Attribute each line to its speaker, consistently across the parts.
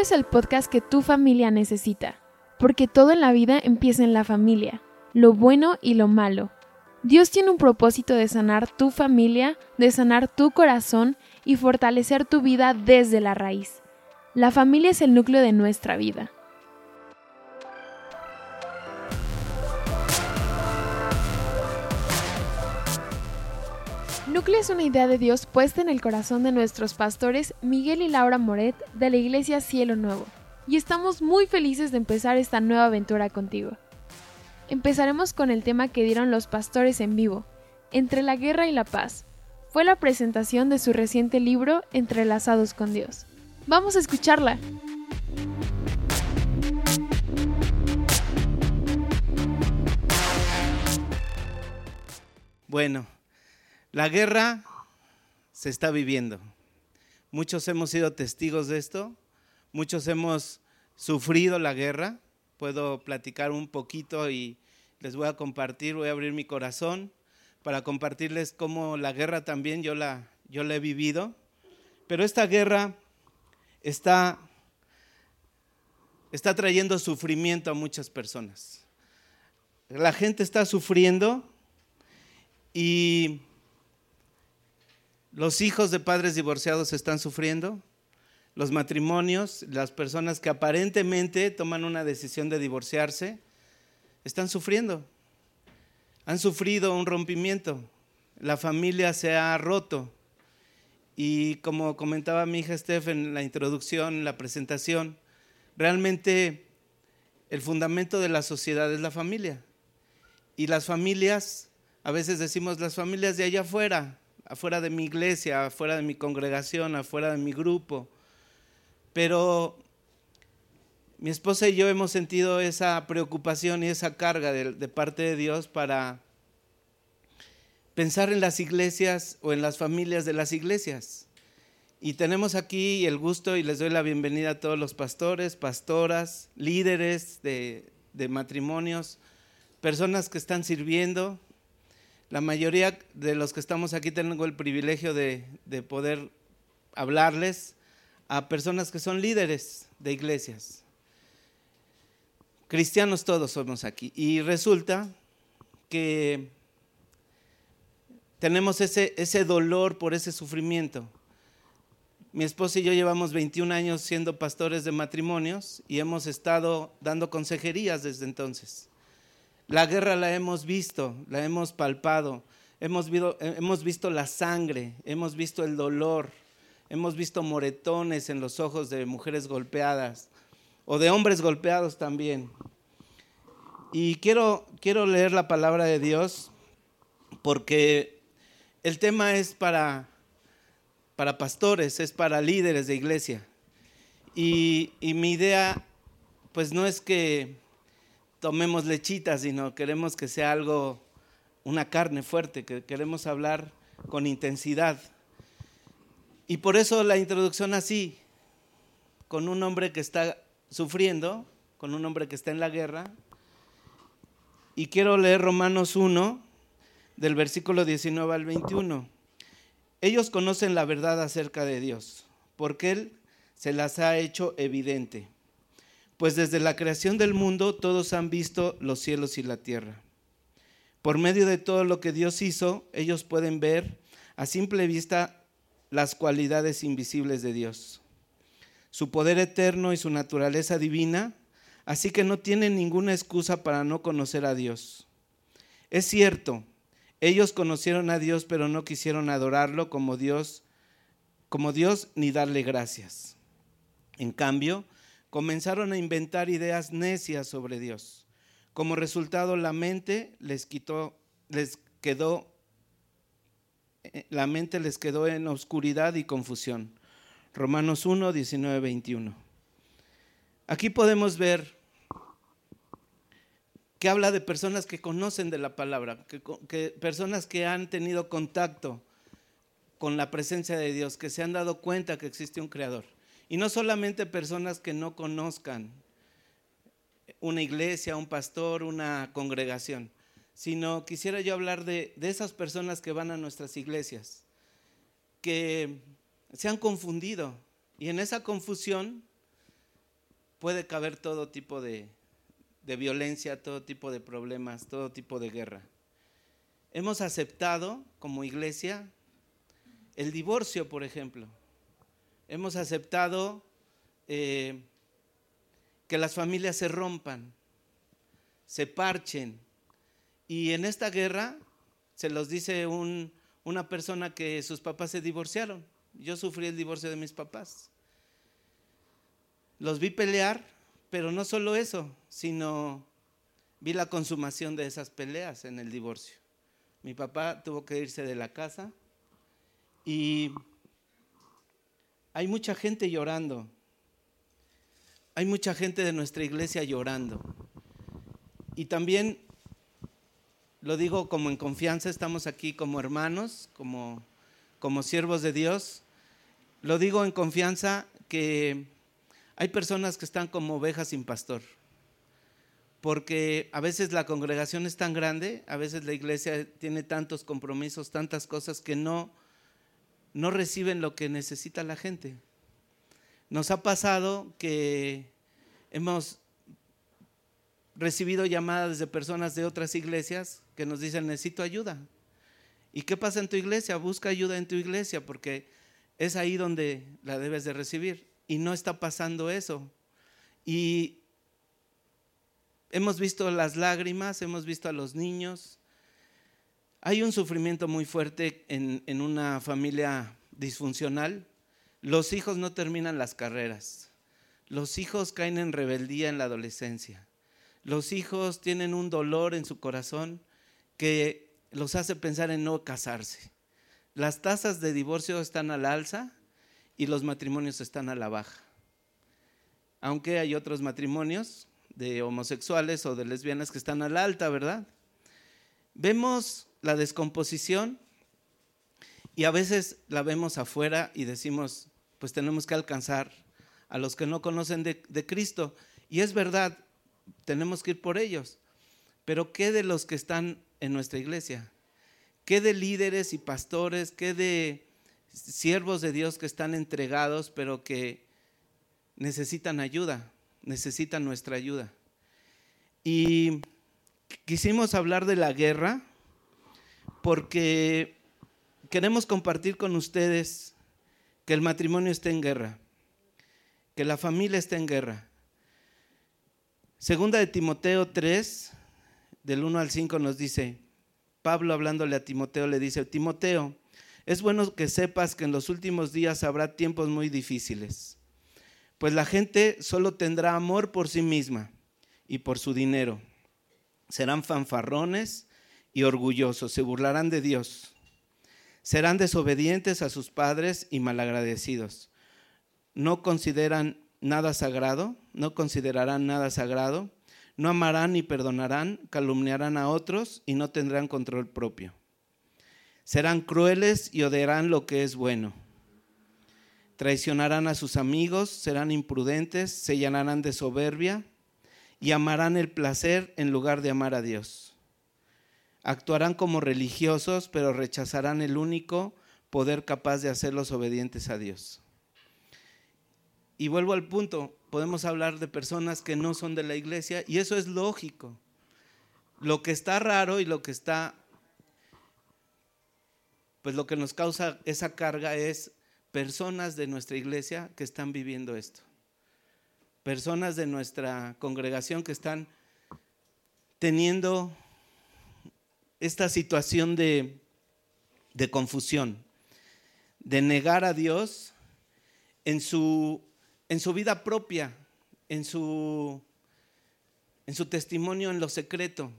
Speaker 1: Es el podcast que tu familia necesita, porque todo en la vida empieza en la familia, lo bueno y lo malo. Dios tiene un propósito de sanar tu familia, de sanar tu corazón y fortalecer tu vida desde la raíz. La familia es el núcleo de nuestra vida. Es una idea de Dios puesta en el corazón de nuestros pastores Miguel y Laura Moret de la Iglesia Cielo Nuevo, y estamos muy felices de empezar esta nueva aventura contigo. Empezaremos con el tema que dieron los pastores en vivo, Entre la Guerra y la Paz. Fue la presentación de su reciente libro Entrelazados con Dios. Vamos a escucharla.
Speaker 2: Bueno, la guerra se está viviendo. Muchos hemos sido testigos de esto, muchos hemos sufrido la guerra. Puedo platicar un poquito y les voy a compartir, voy a abrir mi corazón para compartirles cómo la guerra también yo la, yo la he vivido. Pero esta guerra está, está trayendo sufrimiento a muchas personas. La gente está sufriendo y los hijos de padres divorciados están sufriendo, los matrimonios, las personas que aparentemente toman una decisión de divorciarse, están sufriendo. Han sufrido un rompimiento, la familia se ha roto. Y como comentaba mi hija Steph en la introducción, en la presentación, realmente el fundamento de la sociedad es la familia. Y las familias, a veces decimos las familias de allá afuera, afuera de mi iglesia, afuera de mi congregación, afuera de mi grupo. Pero mi esposa y yo hemos sentido esa preocupación y esa carga de, parte de Dios para pensar en las iglesias o en las familias de las iglesias. Y tenemos aquí el gusto y les doy la bienvenida a todos los pastores, pastoras, líderes de, de matrimonios, personas que están sirviendo, la mayoría de los que estamos aquí tengo el privilegio de, de, poder hablarles a personas que son líderes de iglesias. Cristianos todos somos aquí. Y resulta que tenemos ese, ese dolor por ese sufrimiento. Mi esposa y yo llevamos 21 años siendo pastores de matrimonios y hemos estado dando consejerías desde entonces. La guerra la hemos visto, la hemos palpado, hemos visto, hemos visto la sangre, hemos visto el dolor, hemos visto moretones en los ojos de mujeres golpeadas o de hombres golpeados también. Y quiero, quiero leer la palabra de Dios porque el tema es para, para pastores, es para líderes de iglesia. Y, y mi idea, pues no es que tomemos lechitas, sino queremos que sea algo, una carne fuerte, que queremos hablar con intensidad. Y por eso la introducción así, con un hombre que está sufriendo, con un hombre que está en la guerra. Y quiero leer Romanos 1, del versículo 19 al 21. Ellos conocen la verdad acerca de Dios, porque Él se las ha hecho evidente pues desde la creación del mundo todos han visto los cielos y la tierra. Por medio de todo lo que Dios hizo, ellos pueden ver a simple vista las cualidades invisibles de Dios, su poder eterno y su naturaleza divina, así que no tienen ninguna excusa para no conocer a Dios. Es cierto, ellos conocieron a Dios, pero no quisieron adorarlo como Dios, como Dios ni darle gracias. En cambio, comenzaron a inventar ideas necias sobre Dios. Como resultado, la mente les quitó, les quedó, eh, la mente les quedó en oscuridad y confusión. Romanos 1, 19, 21. Aquí podemos ver que habla de personas que conocen de la palabra, que, que, personas que han tenido contacto con la presencia de Dios, que se han dado cuenta que existe un creador. Y no solamente personas que no conozcan una iglesia, un pastor, una congregación, sino quisiera yo hablar de, esas personas que van a nuestras iglesias, que se han confundido y en esa confusión puede caber todo tipo de violencia, todo tipo de problemas, todo tipo de guerra. Hemos aceptado como iglesia el divorcio, por ejemplo. Hemos aceptado eh, que las familias se rompan, se parchen. Y en esta guerra se los dice una persona que sus papás se divorciaron. Yo sufrí el divorcio de mis papás. Los vi pelear, pero no solo eso, sino vi la consumación de esas peleas en el divorcio. Mi papá tuvo que irse de la casa y hay mucha gente llorando. Hay mucha gente de nuestra iglesia llorando. Y también lo digo como en confianza, estamos aquí como hermanos, como, como siervos de Dios. Lo digo en confianza que hay personas que están como ovejas sin pastor, porque a veces la congregación es tan grande, a veces la iglesia tiene tantos compromisos, tantas cosas que no, no reciben lo que necesita la gente. Nos ha pasado que hemos recibido llamadas de personas de otras iglesias que nos dicen, necesito ayuda. ¿Y qué pasa en tu iglesia? Busca ayuda en tu iglesia porque es ahí donde la debes de recibir y no está pasando eso. Y hemos visto las lágrimas, hemos visto a los niños. Hay un sufrimiento muy fuerte en, en una familia disfuncional. Los hijos no terminan las carreras. Los hijos caen en rebeldía en la adolescencia. Los hijos tienen un dolor en su corazón que los hace pensar en no casarse. Las tasas de divorcio están al alza y los matrimonios están a la baja. Aunque hay otros matrimonios de homosexuales o de lesbianas que están a la alta, ¿verdad? Vemos la descomposición y a veces la vemos afuera y decimos, pues tenemos que alcanzar a los que no conocen de, Cristo. Y es verdad, tenemos que ir por ellos. Pero ¿qué de los que están en nuestra iglesia? ¿Qué de líderes y pastores? ¿Qué de siervos de Dios que están entregados, pero que necesitan ayuda, necesitan nuestra ayuda. Y quisimos hablar de la guerra porque queremos compartir con ustedes que el matrimonio está en guerra, que la familia está en guerra. Segunda de Timoteo 3, del 1 al 5 nos dice, Pablo hablándole a Timoteo le dice, Timoteo, es bueno que sepas que en los últimos días habrá tiempos muy difíciles, pues la gente solo tendrá amor por sí misma y por su dinero. Serán fanfarrones y orgullosos, se burlarán de Dios. Serán desobedientes a sus padres y malagradecidos. No consideran nada sagrado, no considerarán nada sagrado, no amarán ni perdonarán, calumniarán a otros y no tendrán control propio Serán crueles y odiarán lo que es bueno. Traicionarán a sus amigos, serán imprudentes, se llenarán de soberbia y amarán el placer en lugar de amar a Dios. Actuarán como religiosos, pero rechazarán el único poder capaz de hacerlos obedientes a Dios. Y vuelvo al punto, podemos hablar de personas que no son de la iglesia y eso es lógico. Lo que está raro y lo que está pues lo que nos causa esa carga es personas de nuestra iglesia que están viviendo esto. Personas de nuestra congregación que están teniendo esta situación de, de confusión, de negar a Dios en su, en su vida propia, en su, en su testimonio en lo secreto.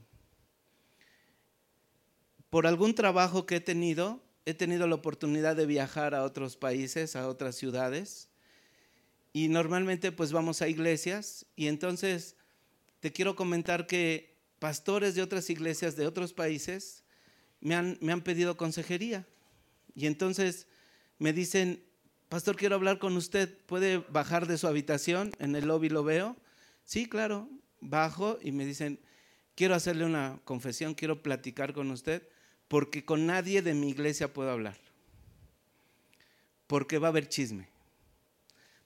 Speaker 2: Por algún trabajo que he tenido, he tenido la oportunidad de viajar a otros países, a otras ciudades, y normalmente pues vamos a iglesias, y entonces te quiero comentar que pastores de otras iglesias de otros países me han, me han pedido consejería, y entonces me dicen, pastor, quiero hablar con usted, ¿puede bajar de su habitación? En el lobby lo veo. Sí, claro, bajo y me dicen, quiero hacerle una confesión, quiero platicar con usted porque con nadie de mi iglesia puedo hablar. Porque va a haber chisme.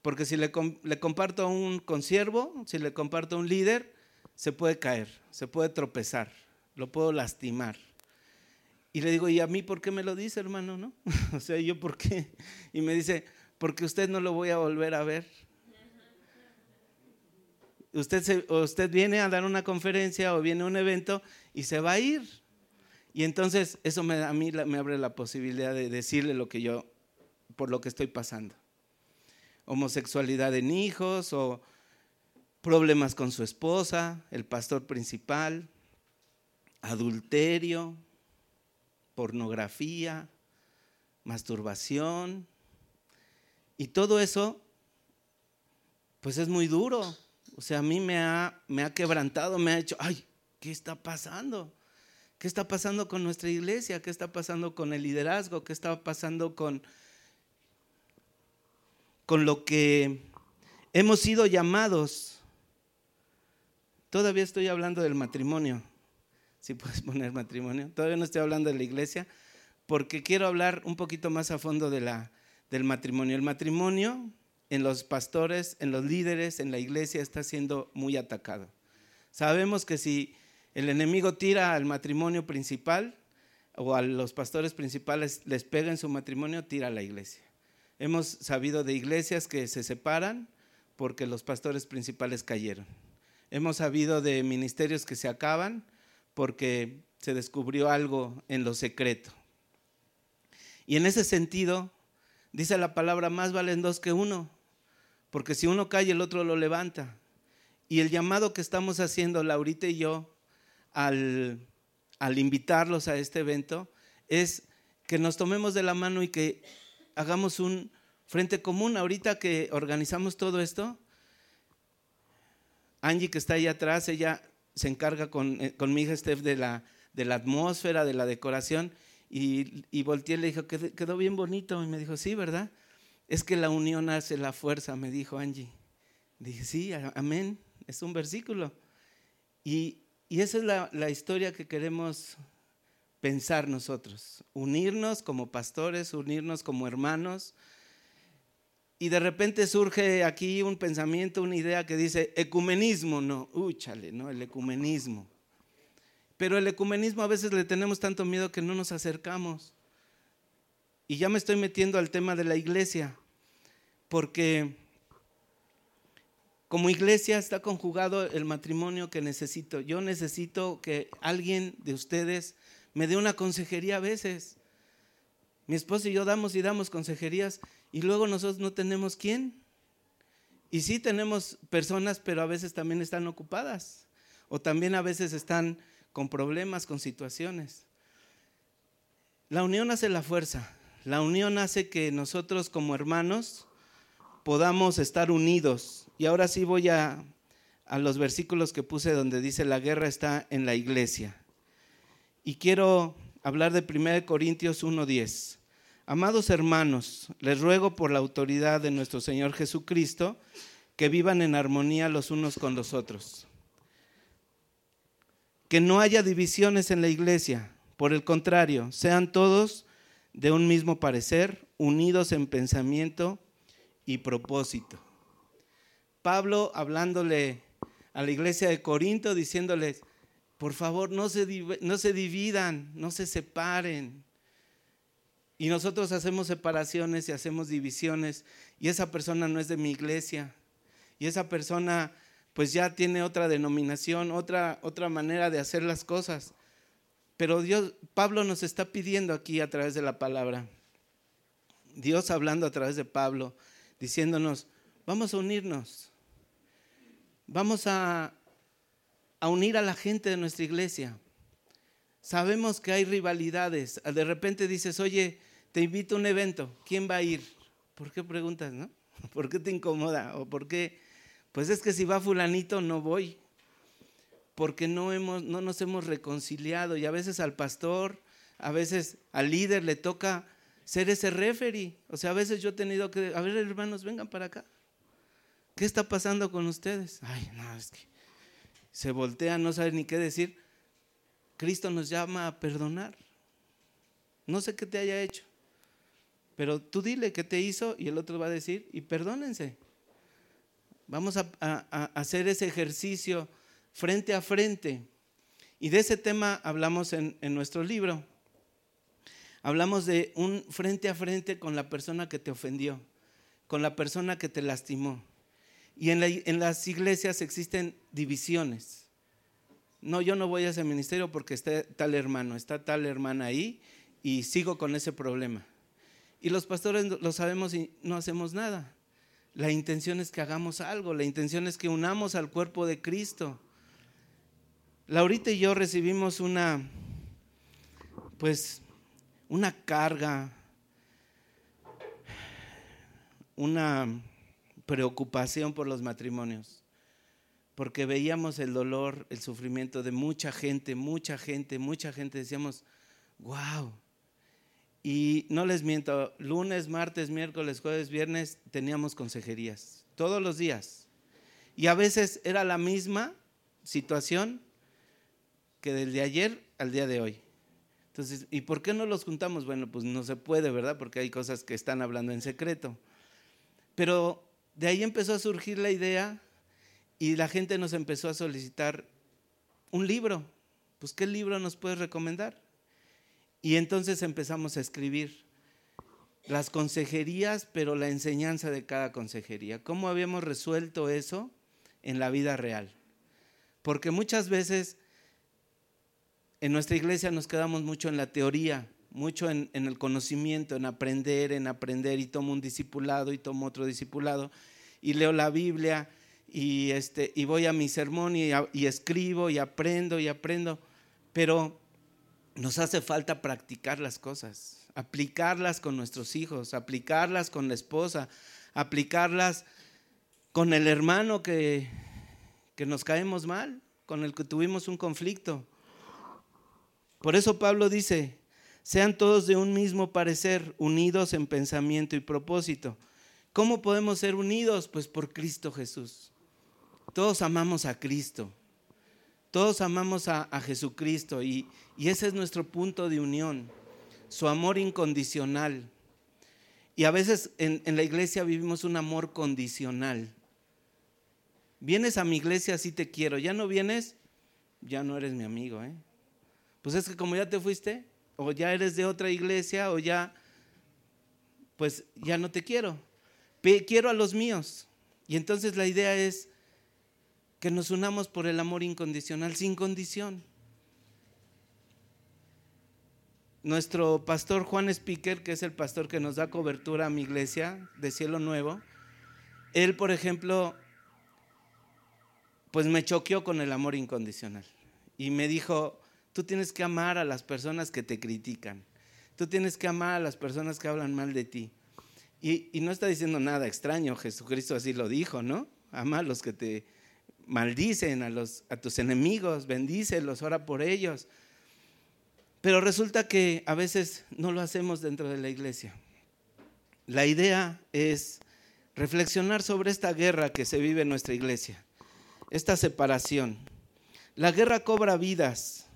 Speaker 2: Porque si le, le comparto a un consiervo, si le comparto a un líder, se puede caer, se puede tropezar, lo puedo lastimar. Y le digo, ¿y a mí por qué me lo dice, hermano? ¿No? o sea, ¿yo por qué? Y me dice, porque usted no lo voy a volver a ver. Usted, usted viene a dar una conferencia o viene a un evento y se va a ir. Y entonces eso me, a mí me abre la posibilidad de decirle lo que yo, por lo que estoy pasando. Homosexualidad en hijos o problemas con su esposa, el pastor principal, adulterio, pornografía, masturbación. Y todo eso, pues es muy duro. O sea, a mí me ha, me ha quebrantado, me ha hecho, ay, ¿qué está pasando? ¿Qué está pasando con nuestra iglesia? ¿Qué está pasando con el liderazgo? ¿Qué está pasando con, con lo que hemos sido llamados? Todavía estoy hablando del matrimonio. Si puedes poner matrimonio. Todavía no estoy hablando de la iglesia porque quiero hablar un poquito más a fondo de la, del matrimonio. El matrimonio en los pastores, en los líderes, en la iglesia está siendo muy atacado. Sabemos que si el enemigo tira al matrimonio principal o a los pastores principales les pega en su matrimonio, tira a la iglesia. Hemos sabido de iglesias que se separan porque los pastores principales cayeron. Hemos sabido de ministerios que se acaban porque se descubrió algo en lo secreto. Y en ese sentido, dice la palabra, más valen dos que uno, porque si uno cae, el otro lo levanta. Y el llamado que estamos haciendo, Laurita y yo, al, al invitarlos a este evento, es que nos tomemos de la mano y que hagamos un frente común. Ahorita que organizamos todo esto, Angie que está ahí atrás, ella se encarga con, eh, con mi hija Steph de la, de la atmósfera, de la decoración, y, y volteé le dijo, quedó bien bonito, y me dijo, sí, ¿verdad? Es que la unión hace la fuerza, me dijo Angie. Dije, sí, amén, es un versículo. Y, y esa es la, la historia que queremos pensar nosotros, unirnos como pastores, unirnos como hermanos. Y de repente surge aquí un pensamiento, una idea que dice ecumenismo, no, úchale, ¿no? El ecumenismo. Pero el ecumenismo a veces le tenemos tanto miedo que no nos acercamos. Y ya me estoy metiendo al tema de la iglesia, porque como iglesia está conjugado el matrimonio que necesito. Yo necesito que alguien de ustedes me dé una consejería a veces. Mi esposo y yo damos y damos consejerías y luego nosotros no tenemos quién. Y sí tenemos personas, pero a veces también están ocupadas o también a veces están con problemas, con situaciones. La unión hace la fuerza. La unión hace que nosotros como hermanos podamos estar unidos. Y ahora sí voy a, a los versículos que puse donde dice la guerra está en la iglesia. Y quiero hablar de 1 Corintios 1.10. Amados hermanos, les ruego por la autoridad de nuestro Señor Jesucristo que vivan en armonía los unos con los otros. Que no haya divisiones en la iglesia, por el contrario, sean todos de un mismo parecer, unidos en pensamiento y propósito. Pablo hablándole a la iglesia de Corinto, diciéndoles, por favor, no se, no se dividan, no se separen. Y nosotros hacemos separaciones y hacemos divisiones y esa persona no es de mi iglesia. Y esa persona pues ya tiene otra denominación, otra, otra manera de hacer las cosas. Pero Dios, Pablo nos está pidiendo aquí a través de la palabra, Dios hablando a través de Pablo, diciéndonos, vamos a unirnos, vamos a, a unir a la gente de nuestra iglesia. Sabemos que hay rivalidades. De repente dices, oye, te invito a un evento, ¿quién va a ir? ¿Por qué preguntas, no? ¿Por qué te incomoda? ¿O por qué? Pues es que si va fulanito no voy porque no, hemos, no nos hemos reconciliado y a veces al pastor, a veces al líder le toca ser ese referee. O sea, a veces yo he tenido que, a ver hermanos, vengan para acá. ¿Qué está pasando con ustedes? Ay, no, es que se voltean, no saben ni qué decir. Cristo nos llama a perdonar. No sé qué te haya hecho, pero tú dile qué te hizo y el otro va a decir, y perdónense. Vamos a, hacer ese ejercicio frente a frente. Y de ese tema hablamos en, nuestro libro. Hablamos de un frente a frente con la persona que te ofendió, con la persona que te lastimó. Y en, en las iglesias existen divisiones. No, yo no voy a ese ministerio porque está tal hermano, está tal hermana ahí y sigo con ese problema. Y los pastores lo sabemos y no hacemos nada. La intención es que hagamos algo, la intención es que unamos al cuerpo de Cristo. Laurita y yo recibimos una, pues, una carga, una preocupación por los matrimonios, porque veíamos el dolor, el sufrimiento de mucha gente, mucha gente, mucha gente. Decíamos, wow, y no les miento, lunes, martes, miércoles, jueves, viernes teníamos consejerías, todos los días. Y a veces era la misma situación que del de ayer al día de hoy. Entonces, ¿y por qué no los juntamos? Bueno, pues no se puede, ¿verdad? Porque hay cosas que están hablando en secreto. Pero de ahí empezó a surgir la idea y la gente nos empezó a solicitar un libro. Pues, ¿qué libro nos puedes recomendar? Y entonces empezamos a escribir las consejerías, pero la enseñanza de cada consejería. ¿Cómo habíamos resuelto eso en la vida real? Porque muchas veces en nuestra iglesia nos quedamos mucho en la teoría, mucho en, el conocimiento, en aprender, en aprender, y tomo un discipulado y tomo otro discipulado, y leo la Biblia, y, este, y voy a mi sermón y, escribo y aprendo y aprendo, pero nos hace falta practicar las cosas, aplicarlas con nuestros hijos, aplicarlas con la esposa, aplicarlas con el hermano que, que nos caemos mal, con el que tuvimos un conflicto. Por eso Pablo dice, sean todos de un mismo parecer, unidos en pensamiento y propósito. ¿Cómo podemos ser unidos? Pues por Cristo Jesús. Todos amamos a Cristo. Todos amamos a, Jesucristo y, ese es nuestro punto de unión, su amor incondicional. Y a veces en, la iglesia vivimos un amor condicional. Vienes a mi iglesia, sí te quiero. Ya no vienes, ya no eres mi amigo. ¿eh? Pues es que como ya te fuiste, o ya eres de otra iglesia, o ya, pues ya no te quiero. Quiero a los míos. Y entonces la idea es que nos unamos por el amor incondicional, sin condición. Nuestro pastor Juan Speaker, que es el pastor que nos da cobertura a mi iglesia de Cielo Nuevo, él, por ejemplo, pues me choqueó con el amor incondicional y me dijo, tú tienes que amar a las personas que te critican, tú tienes que amar a las personas que hablan mal de ti. Y, y no está diciendo nada extraño, Jesucristo así lo dijo, ¿no? Ama a los que te maldicen a, tus enemigos, bendícelos, ora por ellos. Pero resulta que a veces no lo hacemos dentro de la iglesia. La idea es reflexionar sobre esta guerra que se vive en nuestra iglesia, esta separación. La guerra cobra vidas.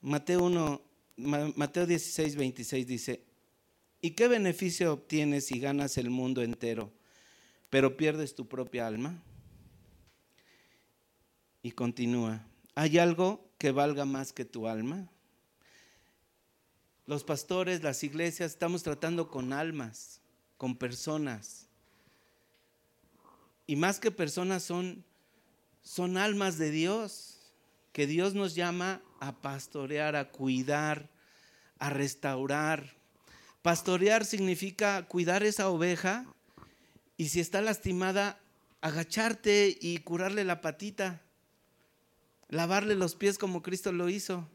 Speaker 2: Mateo 1, Mateo 16, 26 dice, ¿y qué beneficio obtienes si ganas el mundo entero? Pero pierdes tu propia alma. Y continúa, ¿hay algo que valga más que tu alma? Los pastores, las iglesias, estamos tratando con almas, con personas. Y más que personas son, son almas de Dios, que Dios nos llama a pastorear, a cuidar, a restaurar. Pastorear significa cuidar esa oveja y si está lastimada, agacharte y curarle la patita, lavarle los pies como Cristo lo hizo,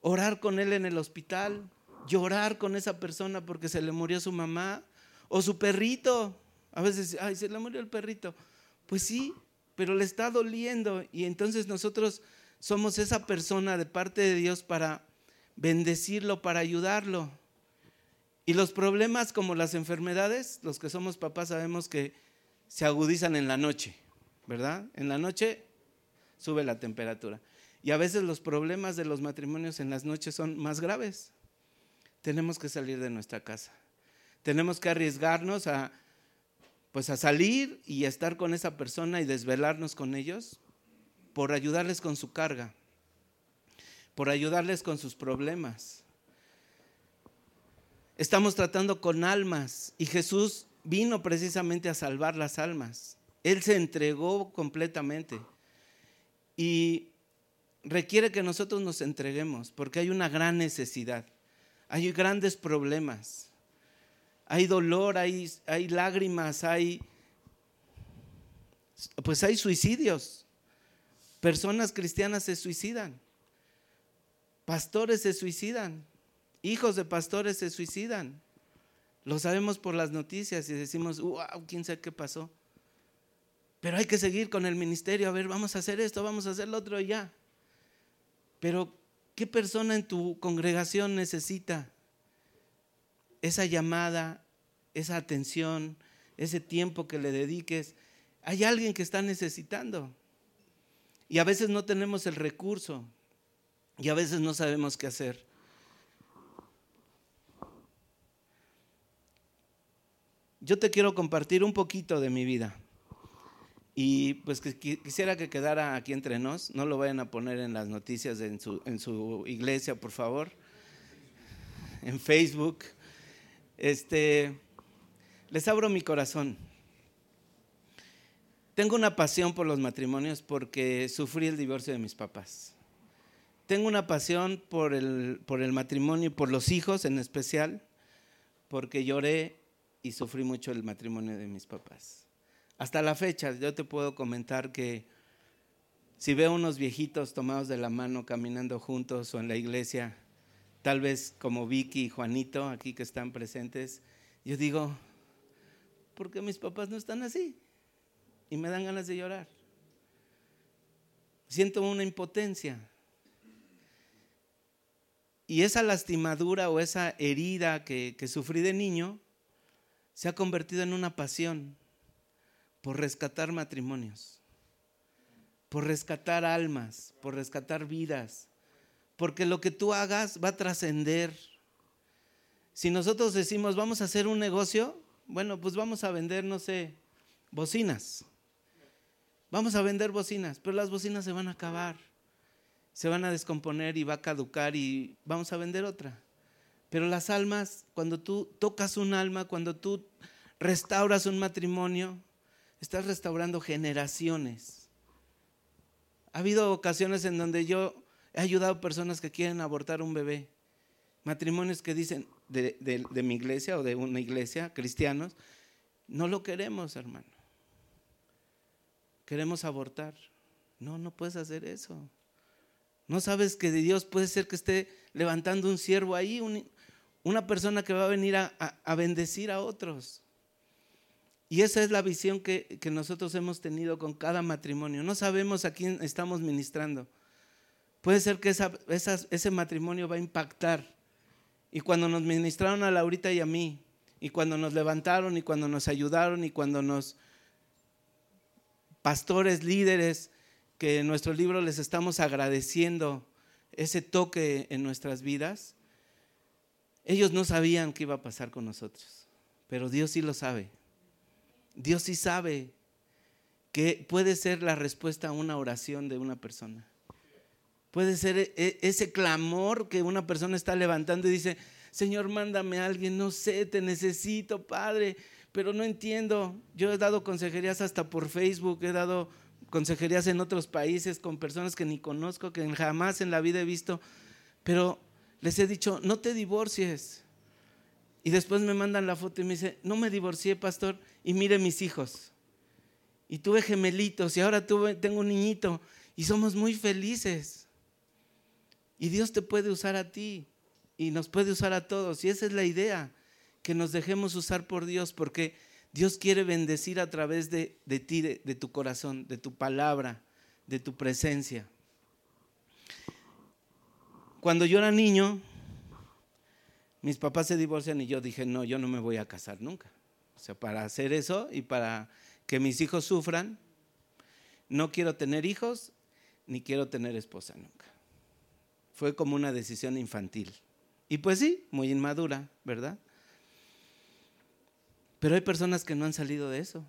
Speaker 2: orar con él en el hospital, llorar con esa persona porque se le murió su mamá o su perrito. A veces, ay, se le murió el perrito. Pues sí, pero le está doliendo y entonces nosotros somos esa persona de parte de Dios para bendecirlo, para ayudarlo. Y los problemas como las enfermedades, los que somos papás sabemos que se agudizan en la noche, ¿verdad? En la noche sube la temperatura. Y a veces los problemas de los matrimonios en las noches son más graves. Tenemos que salir de nuestra casa. tenemos que arriesgarnos a, pues a salir y estar con esa persona y desvelarnos con ellos por ayudarles con su carga, por ayudarles con sus problemas. Estamos tratando con almas y Jesús vino precisamente a salvar las almas. Él se entregó completamente y requiere que nosotros nos entreguemos porque hay una gran necesidad, hay grandes problemas, hay dolor, hay, lágrimas, hay pues hay suicidios. Personas cristianas se suicidan. Pastores se suicidan. Hijos de pastores se suicidan. Lo sabemos por las noticias y decimos, wow, quién sabe qué pasó. Pero hay que seguir con el ministerio. A ver, vamos a hacer esto, vamos a hacer lo otro y ya. Pero, ¿qué persona en tu congregación necesita esa llamada, esa atención, ese tiempo que le dediques? Hay alguien que está necesitando. Y a veces no tenemos el recurso. Y a veces no sabemos qué hacer. Yo te quiero compartir un poquito de mi vida. Y pues quisiera que quedara aquí entre nos, no lo vayan a poner en las noticias en su, en su iglesia, por favor, en Facebook. Este, les abro mi corazón. Tengo una pasión por los matrimonios porque sufrí el divorcio de mis papás. Tengo una pasión por el, por el matrimonio y por los hijos en especial, porque lloré y sufrí mucho el matrimonio de mis papás. Hasta la fecha yo te puedo comentar que si veo unos viejitos tomados de la mano caminando juntos o en la iglesia, tal vez como Vicky y Juanito aquí que están presentes, yo digo, ¿por qué mis papás no están así? Y me dan ganas de llorar. Siento una impotencia. Y esa lastimadura o esa herida que, que sufrí de niño, se ha convertido en una pasión por rescatar matrimonios, por rescatar almas, por rescatar vidas, porque lo que tú hagas va a trascender. Si nosotros decimos, vamos a hacer un negocio, bueno, pues vamos a vender, no sé, bocinas. Vamos a vender bocinas, pero las bocinas se van a acabar, se van a descomponer y va a caducar y vamos a vender otra. Pero las almas, cuando tú tocas un alma, cuando tú restauras un matrimonio, estás restaurando generaciones. Ha habido ocasiones en donde yo he ayudado a personas que quieren abortar un bebé. Matrimonios que dicen de, de mi iglesia o de una iglesia, cristianos, no lo queremos, hermano. Queremos abortar. No, no puedes hacer eso. No sabes que de Dios puede ser que esté levantando un siervo ahí, un, una persona que va a venir a, bendecir a otros. Y esa es la visión que, nosotros hemos tenido con cada matrimonio. No sabemos a quién estamos ministrando. Puede ser que ese matrimonio va a impactar. Y cuando nos ministraron a Laurita y a mí, y cuando nos levantaron, y cuando nos ayudaron, y cuando nos pastores, líderes, que en nuestro libro les estamos agradeciendo ese toque en nuestras vidas, ellos no sabían qué iba a pasar con nosotros, pero Dios sí lo sabe. Dios sí sabe que puede ser la respuesta a una oración de una persona. Puede ser e, e, ese clamor que una persona está levantando y dice, Señor, mándame a alguien, no sé, te necesito, Padre, pero no entiendo. Yo he dado consejerías hasta por Facebook, he dado consejerías en otros países con personas que ni conozco, que jamás en la vida he visto, pero les he dicho, no te divorcies. Y después me mandan la foto y me dice, no me divorcié, pastor, y mire mis hijos. Y tuve gemelitos y ahora tuve, tengo un niñito y somos muy felices. Y Dios te puede usar a ti y nos puede usar a todos. Y esa es la idea, que nos dejemos usar por Dios, porque Dios quiere bendecir a través de, de ti, de tu corazón, de tu palabra, de tu presencia. Cuando yo era niño, mis papás se divorcian y yo dije, no, yo no me voy a casar nunca. O sea, para hacer eso y para que mis hijos sufran, no quiero tener hijos ni quiero tener esposa nunca. Fue como una decisión infantil. Y pues sí, muy inmadura, ¿verdad? Pero hay personas que no han salido de eso.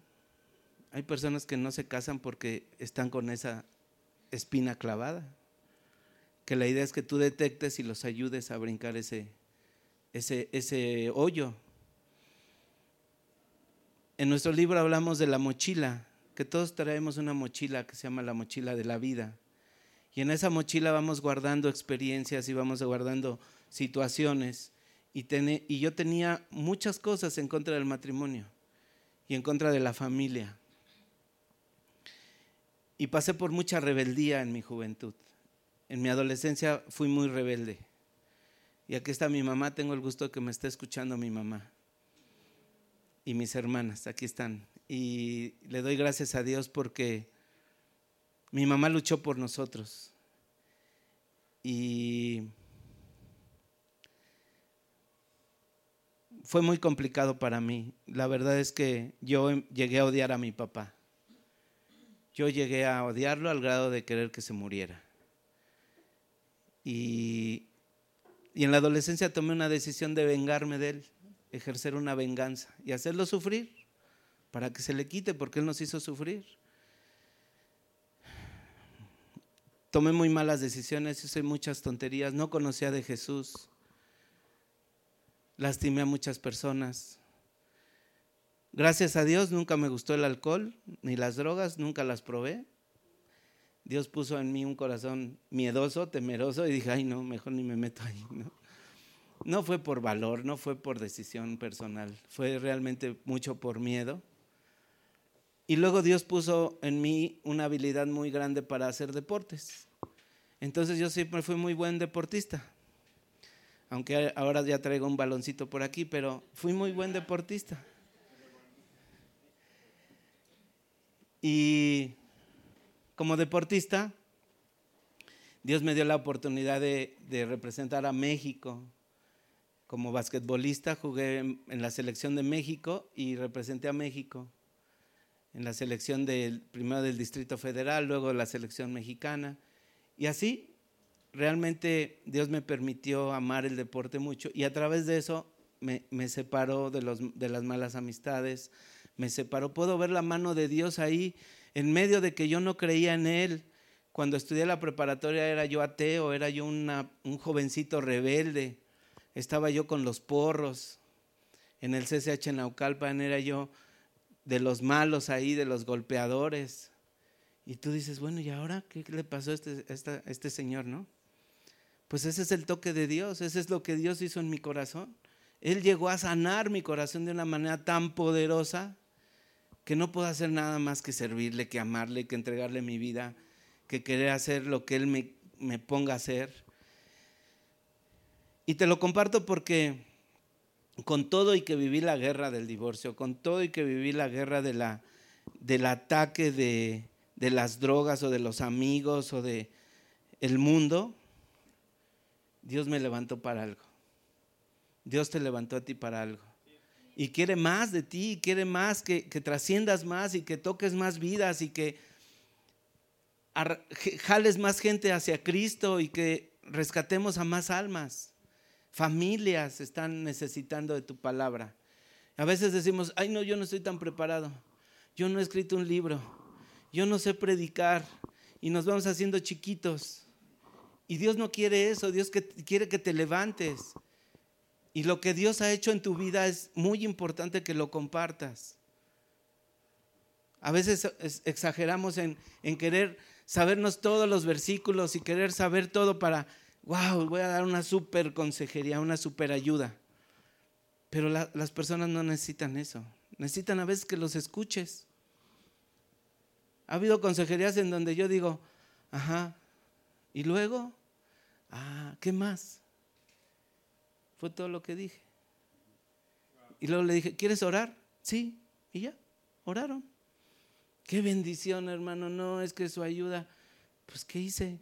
Speaker 2: Hay personas que no se casan porque están con esa espina clavada. Que la idea es que tú detectes y los ayudes a brincar ese, ese, ese hoyo. En nuestro libro hablamos de la mochila, que todos traemos una mochila que se llama la mochila de la vida. Y en esa mochila vamos guardando experiencias y vamos guardando situaciones. Y, y yo tenía muchas cosas en contra del matrimonio y en contra de la familia. Y pasé por mucha rebeldía en mi juventud. En mi adolescencia fui muy rebelde. Y aquí está mi mamá, tengo el gusto de que me esté escuchando mi mamá. Y mis hermanas, aquí están. Y le doy gracias a Dios porque mi mamá luchó por nosotros. Y fue muy complicado para mí. La verdad es que yo llegué a odiar a mi papá. Yo llegué a odiarlo al grado de querer que se muriera. Y, en la adolescencia tomé una decisión de vengarme de él, ejercer una venganza y hacerlo sufrir para que se le quite porque él nos hizo sufrir. Tomé muy malas decisiones, hice muchas tonterías, no conocía de Jesús, lastimé a muchas personas. Gracias a Dios nunca me gustó el alcohol ni las drogas, nunca las probé. Dios puso en mí un corazón miedoso, temeroso y dije, ay no, mejor ni me meto ahí. No, fue por valor, no fue por decisión personal, fue realmente mucho por miedo. Y luego Dios puso en mí una habilidad muy grande para hacer deportes. Entonces yo siempre fui muy buen deportista. Aunque ahora ya traigo un baloncito por aquí, pero fui muy buen deportista. Y como deportista, Dios me dio la oportunidad de, representar a México. Como basquetbolista jugué en la selección de México y representé a México en la selección del primero del Distrito Federal, luego la selección mexicana. Y así realmente Dios me permitió amar el deporte mucho y a través de eso me, separó de, las malas amistades, me separó. Puedo ver la mano de Dios ahí en medio de que yo no creía en Él. Cuando estudié la preparatoria era yo ateo, era yo un jovencito rebelde, estaba yo con los porros. En el CCH Naucalpan era yo de los malos ahí, de los golpeadores. Y tú dices, bueno, ¿y ahora qué le pasó a este, este señor, no? Pues ese es el toque de Dios, ese es lo que Dios hizo en mi corazón. Él llegó a sanar mi corazón de una manera tan poderosa que no puedo hacer nada más que servirle, que amarle, que entregarle mi vida, que querer hacer lo que Él me, me ponga a hacer. Y te lo comparto porque con todo y que viví la guerra del divorcio, con todo y que viví la guerra de la, del ataque de, de las drogas o de los amigos o de el mundo, Dios me levantó para algo. Dios te levantó a ti para algo. Y quiere más de ti, quiere más que, que trasciendas más y que toques más vidas y que jales más gente hacia Cristo y que rescatemos a más almas. Familias están necesitando de tu palabra. A veces decimos, ay no, yo no estoy tan preparado. Yo no he escrito un libro. Yo no sé predicar. Y nos vamos haciendo chiquitos. Y Dios no quiere eso. Dios quiere que te levantes. Y lo que Dios ha hecho en tu vida es muy importante que lo compartas. A veces exageramos en, querer sabernos todos los versículos y querer saber todo para wow, voy a dar una super consejería, una super ayuda. Pero las personas no necesitan eso. Necesitan a veces que los escuches. Ha habido consejerías en donde yo digo, ajá, y luego, ah, ¿qué más? Fue todo lo que dije. Y luego le dije, ¿quieres orar? Sí, y ya, oraron. Qué bendición, hermano. No, es que su ayuda, pues, ¿qué hice?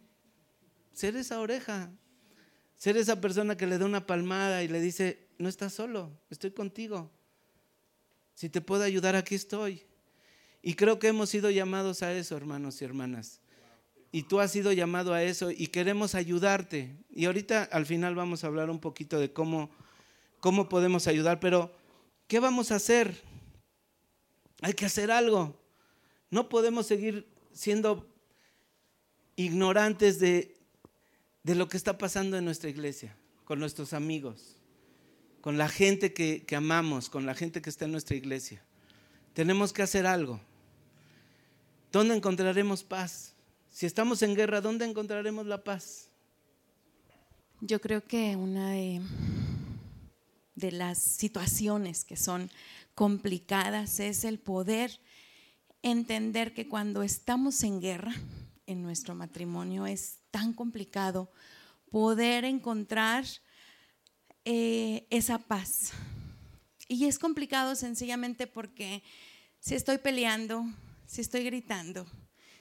Speaker 2: ser esa oreja, ser esa persona que le da una palmada y le dice, no estás solo, estoy contigo. Si te puedo ayudar, aquí estoy. Y creo que hemos sido llamados a eso, hermanos y hermanas. Y tú has sido llamado a eso y queremos ayudarte. Y ahorita al final vamos a hablar un poquito de cómo, cómo podemos ayudar, pero ¿qué vamos a hacer? Hay que hacer algo. No podemos seguir siendo ignorantes de, de lo que está pasando en nuestra iglesia, con nuestros amigos, con la gente que, que amamos, con la gente que está en nuestra iglesia. Tenemos que hacer algo. ¿Dónde encontraremos paz? Si estamos en guerra, ¿dónde encontraremos la paz?
Speaker 3: Yo creo que una de, las situaciones que son complicadas es el poder entender que cuando estamos en guerra en nuestro matrimonio es tan complicado poder encontrar eh, esa paz. Y es complicado sencillamente porque si estoy peleando, si estoy gritando,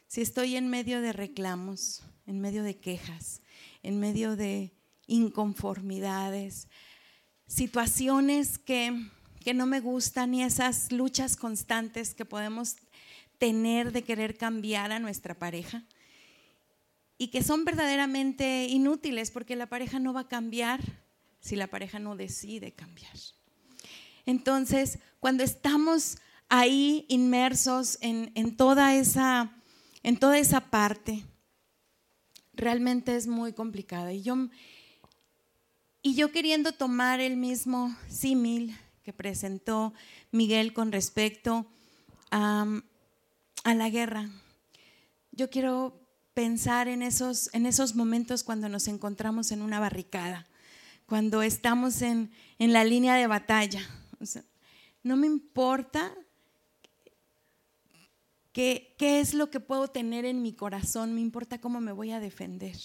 Speaker 3: si estoy en medio de reclamos, en medio de quejas, en medio de inconformidades, situaciones que, que no me gustan y esas luchas constantes que podemos tener de querer cambiar a nuestra pareja y que son verdaderamente inútiles porque la pareja no va a cambiar si la pareja no decide cambiar. Entonces, cuando estamos ahí inmersos en, en, toda, esa, en toda esa parte, realmente es muy complicada. Y yo, y yo queriendo tomar el mismo símil que presentó Miguel con respecto a, la guerra, yo quiero pensar en esos, en esos momentos cuando nos encontramos en una barricada, cuando estamos en, en la línea de batalla. no me importa qué, qué es lo que puedo tener en mi corazón, me importa cómo me voy a defender.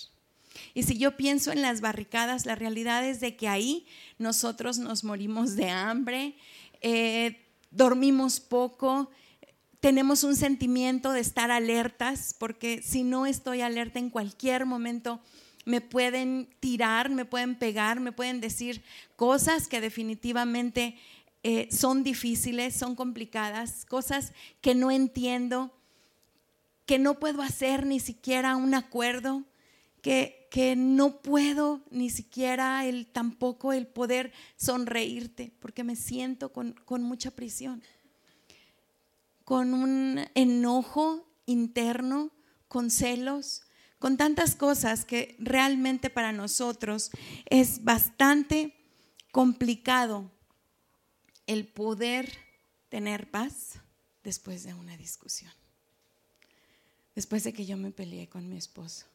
Speaker 3: Y si yo pienso en las barricadas, la realidad es de que ahí nosotros nos morimos de hambre, eh, dormimos poco, tenemos un sentimiento de estar alertas, porque si no estoy alerta en cualquier momento, me pueden tirar, me pueden pegar, me pueden decir cosas que definitivamente eh, son difíciles, son complicadas, cosas que no entiendo, que no puedo hacer ni siquiera un acuerdo, que, que no puedo ni siquiera el, tampoco el poder sonreírte, porque me siento con, con mucha prisión con un enojo interno, con celos, con tantas cosas que realmente para nosotros es bastante complicado el poder tener paz después de una discusión, después de que yo me peleé con mi esposo,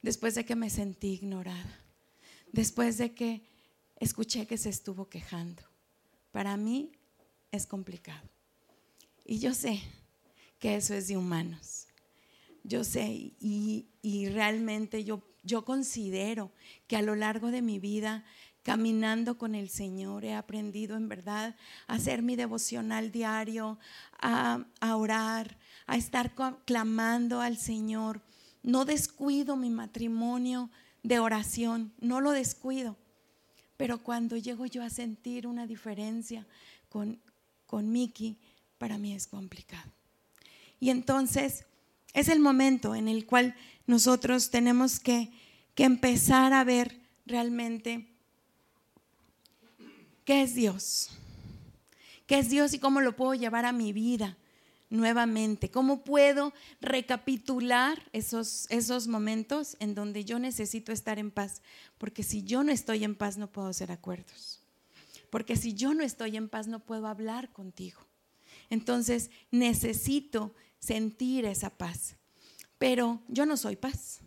Speaker 3: después de que me sentí ignorada, después de que escuché que se estuvo quejando. Para mí es complicado. Y yo sé que eso es de humanos. Yo sé y, realmente yo, yo considero que a lo largo de mi vida, caminando con el Señor, he aprendido en verdad a hacer mi devocional diario, a, orar, a estar clamando al Señor. No descuido mi matrimonio de oración, no lo descuido. Pero cuando llego yo a sentir una diferencia con, con Miki, para mí es complicado. Y entonces es el momento en el cual nosotros tenemos que, que empezar a ver realmente qué es Dios, qué es Dios y cómo lo puedo llevar a mi vida nuevamente, cómo puedo recapitular esos, esos momentos en donde yo necesito estar en paz, porque si yo no estoy en paz no puedo hacer acuerdos, porque si yo no estoy en paz no puedo hablar contigo. Entonces necesito sentir esa paz. Pero yo no soy paz.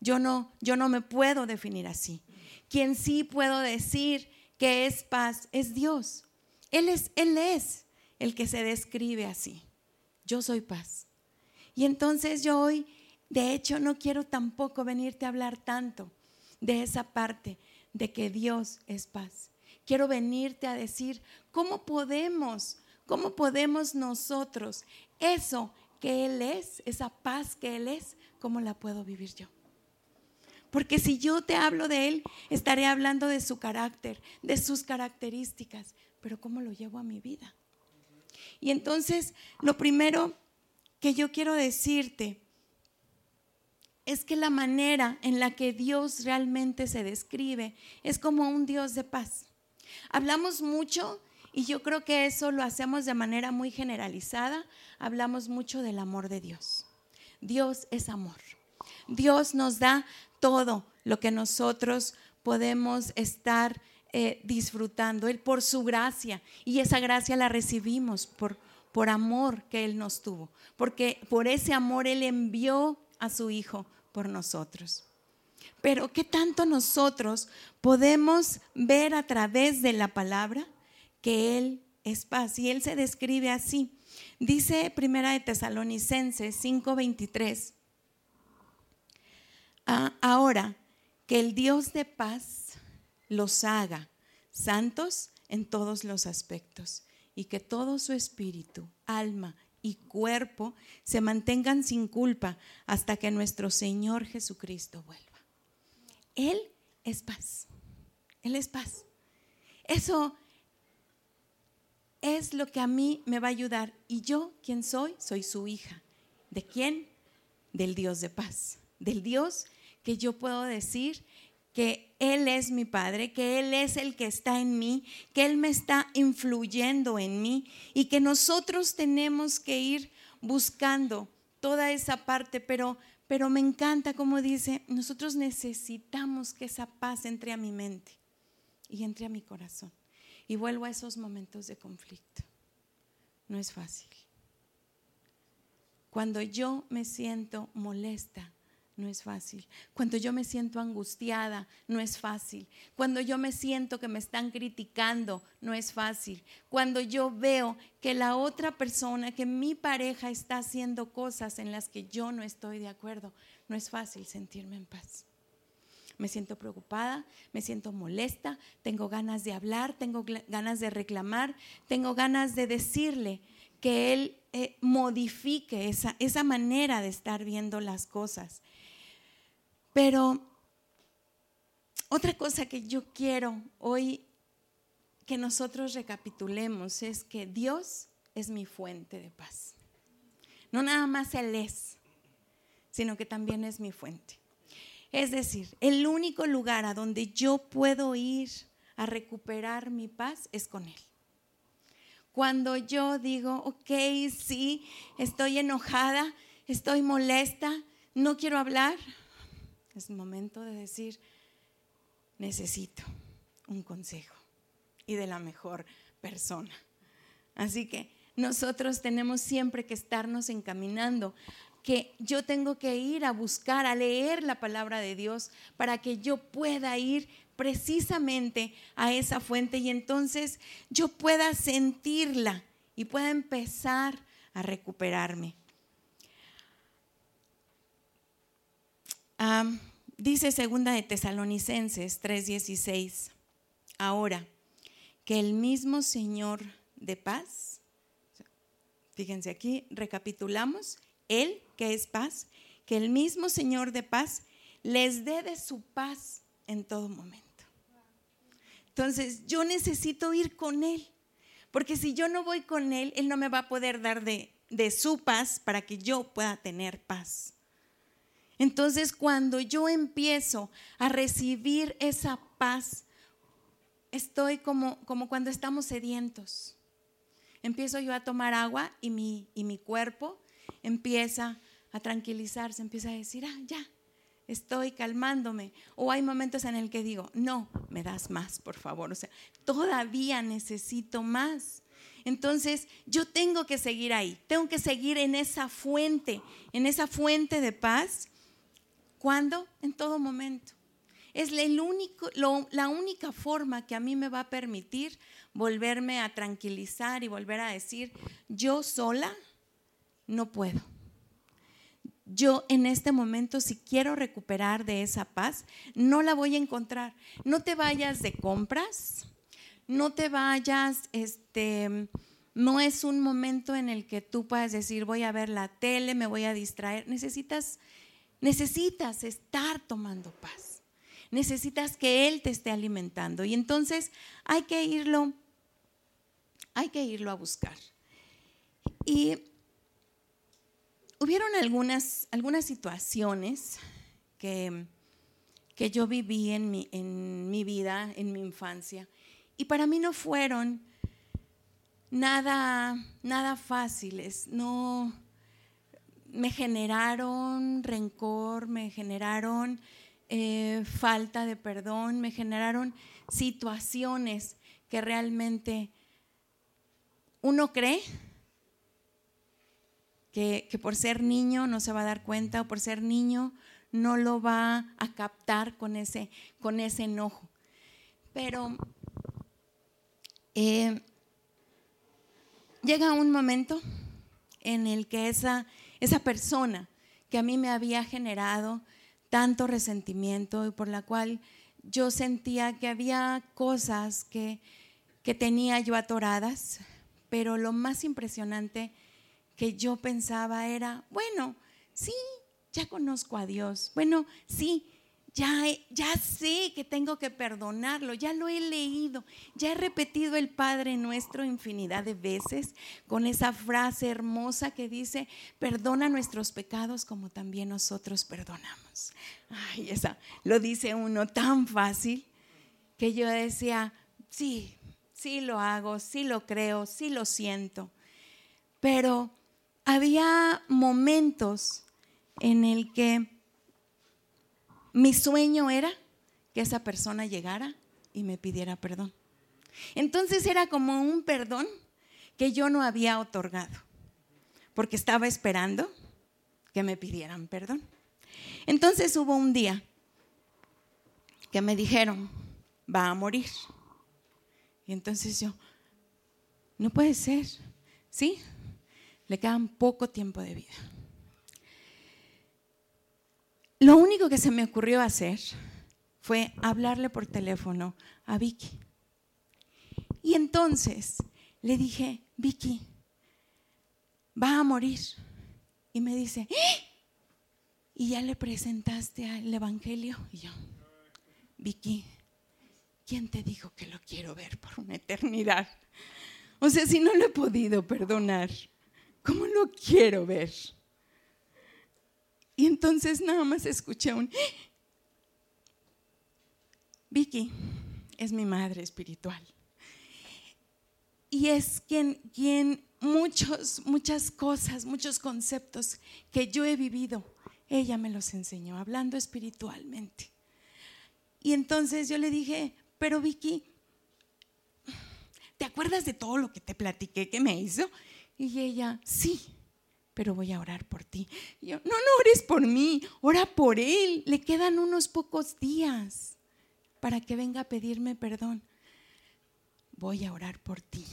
Speaker 3: Yo no, yo no me puedo definir así. Quien sí puedo decir que es paz es Dios. Él es, Él es el que se describe así. Yo soy paz. Y entonces yo hoy, de hecho, no quiero tampoco venirte a hablar tanto de esa parte de que Dios es paz. Quiero venirte a decir cómo podemos ¿Cómo podemos nosotros eso que Él es, esa paz que Él es, cómo la puedo vivir yo? Porque si yo te hablo de Él, estaré hablando de su carácter, de sus características, pero ¿cómo lo llevo a mi vida? Y entonces, lo primero que yo quiero decirte es que la manera en la que Dios realmente se describe es como un Dios de paz. Hablamos mucho Y yo creo que eso lo hacemos de manera muy generalizada. Hablamos mucho del amor de Dios. Dios es amor. Dios nos da todo lo que nosotros podemos estar eh, disfrutando. Él por su gracia. Y esa gracia la recibimos por, por amor que Él nos tuvo. Porque por ese amor Él envió a su Hijo por nosotros. Pero ¿qué tanto nosotros podemos ver a través de la palabra que Él es paz? Y Él se describe así. Dice Primera de Tesalonicenses 5:23. Ah, ahora, que el Dios de paz los haga santos en todos los aspectos y que todo su espíritu, alma y cuerpo se mantengan sin culpa hasta que nuestro Señor Jesucristo vuelva. Él es paz. Él es paz. Eso es lo que a mí me va a ayudar. ¿Y yo quién soy? Soy su hija. ¿De quién? Del Dios de paz. Del Dios que yo puedo decir que Él es mi Padre, que Él es el que está en mí, que Él me está influyendo en mí y que nosotros tenemos que ir buscando toda esa parte, pero pero me encanta como dice, nosotros necesitamos que esa paz entre a mi mente y entre a mi corazón. Y vuelvo a esos momentos de conflicto. No es fácil. Cuando yo me siento molesta, no es fácil. Cuando yo me siento angustiada, no es fácil. Cuando yo me siento que me están criticando, no es fácil. Cuando yo veo que la otra persona, que mi pareja está haciendo cosas en las que yo no estoy de acuerdo, no es fácil sentirme en paz. Me siento preocupada, me siento molesta, tengo ganas de hablar, tengo ganas de reclamar, tengo ganas de decirle que él eh, modifique esa, esa manera de estar viendo las cosas. Pero otra cosa que yo quiero hoy que nosotros recapitulemos es que Dios es mi fuente de paz. No nada más Él es, sino que también es mi fuente. Es decir, el único lugar a donde yo puedo ir a recuperar mi paz es con Él. Cuando yo digo, ok, sí, estoy enojada, estoy molesta, no quiero hablar, es momento de decir, necesito un consejo y de la mejor persona. Así que nosotros tenemos siempre que estarnos encaminando, que yo tengo que ir a buscar, a leer la palabra de Dios para que yo pueda ir precisamente a esa fuente y entonces yo pueda sentirla y pueda empezar a recuperarme. Dice segunda de Tesalonicenses 3:16, ahora que el mismo Señor de paz, fíjense aquí, recapitulamos, Él que es paz, que el mismo Señor de paz les dé de su paz en todo momento. Entonces yo necesito ir con Él, porque si yo no voy con Él, Él no me va a poder dar de, de su paz para que yo pueda tener paz. Entonces cuando yo empiezo a recibir esa paz, estoy como, como cuando estamos sedientos. Empiezo yo a tomar agua y mi, y mi cuerpo empieza a tranquilizarse, empieza a decir, ah, ya, estoy calmándome. O hay momentos en el que digo, no, me das más, por favor. O sea, todavía necesito más. Entonces, yo tengo que seguir ahí, tengo que seguir en esa fuente, en esa fuente de paz ¿Cuándo? En todo momento. Es el único, la única forma que a mí me va a permitir volverme a tranquilizar y volver a decir, yo sola no puedo. Yo en este momento, si quiero recuperar de esa paz, no la voy a encontrar. No te vayas de compras, no te vayas, este, no es un momento en el que tú puedas decir, voy a ver la tele, me voy a distraer. Necesitas Necesitas estar tomando paz. Necesitas que Él te esté alimentando. Y entonces hay que irlo, hay que irlo a buscar. Y hubieron algunas, algunas situaciones que, que yo viví en mi, en mi vida, en mi infancia, y para mí no fueron nada, nada fáciles, no me generaron rencor, me generaron eh, falta de perdón, me generaron situaciones que realmente uno cree que, que, por ser niño no se va a dar cuenta o por ser niño no lo va a captar con ese, con ese enojo. Pero eh, llega un momento en el que esa, esa persona que a mí me había generado tanto resentimiento y por la cual yo sentía que había cosas que, que tenía yo atoradas, pero lo más impresionante que yo pensaba era, bueno, sí, ya conozco a Dios, bueno, sí, ya, ya sé que tengo que perdonarlo, ya lo he leído, ya he repetido el Padre nuestro infinidad de veces con esa frase hermosa que dice, perdona nuestros pecados como también nosotros perdonamos. Ay, esa lo dice uno tan fácil que yo decía, sí, sí lo hago, sí lo creo, sí lo siento. Pero había momentos en el que mi sueño era que esa persona llegara y me pidiera perdón. Entonces era como un perdón que yo no había otorgado, porque estaba esperando que me pidieran perdón. Entonces hubo un día que me dijeron, va a morir. Y entonces yo, no puede ser, ¿sí? Le quedan poco tiempo de vida. Lo único que se me ocurrió hacer fue hablarle por teléfono a Vicky. Y entonces le dije, Vicky, va a morir. Y me dice, ¡Eh! ¿y ya le presentaste al Evangelio? Y yo, Vicky, ¿quién te dijo que lo quiero ver por una eternidad? O sea, si no lo he podido perdonar, ¿cómo lo quiero ver? Y entonces nada más escuché un... Vicky es mi madre espiritual. Y es quien, quien muchos, muchas cosas, muchos conceptos que yo he vivido, ella me los enseñó, hablando espiritualmente. Y entonces yo le dije, pero Vicky, ¿te acuerdas de todo lo que te platiqué que me hizo? Y ella, sí pero voy a orar por ti. yo, no, no ores por mí, ora por él. Le quedan unos pocos días para que venga a pedirme perdón. Voy a orar por ti.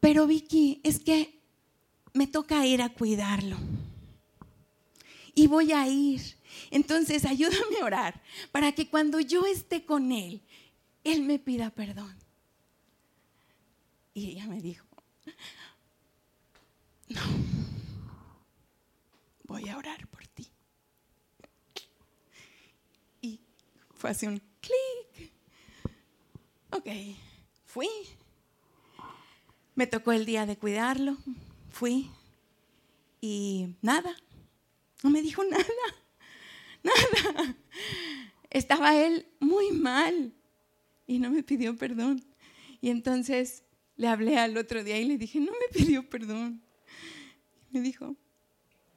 Speaker 3: Pero Vicky, es que me toca ir a cuidarlo. Y voy a ir. Entonces ayúdame a orar para que cuando yo esté con él, él me pida perdón. Y ella me dijo, no, voy a orar por ti. Y fue así un clic. Ok, fui. Me tocó el día de cuidarlo. Fui. Y nada, no me dijo nada. Nada. Estaba él muy mal y no me pidió perdón. Y entonces le hablé al otro día y le dije, no me pidió perdón me dijo,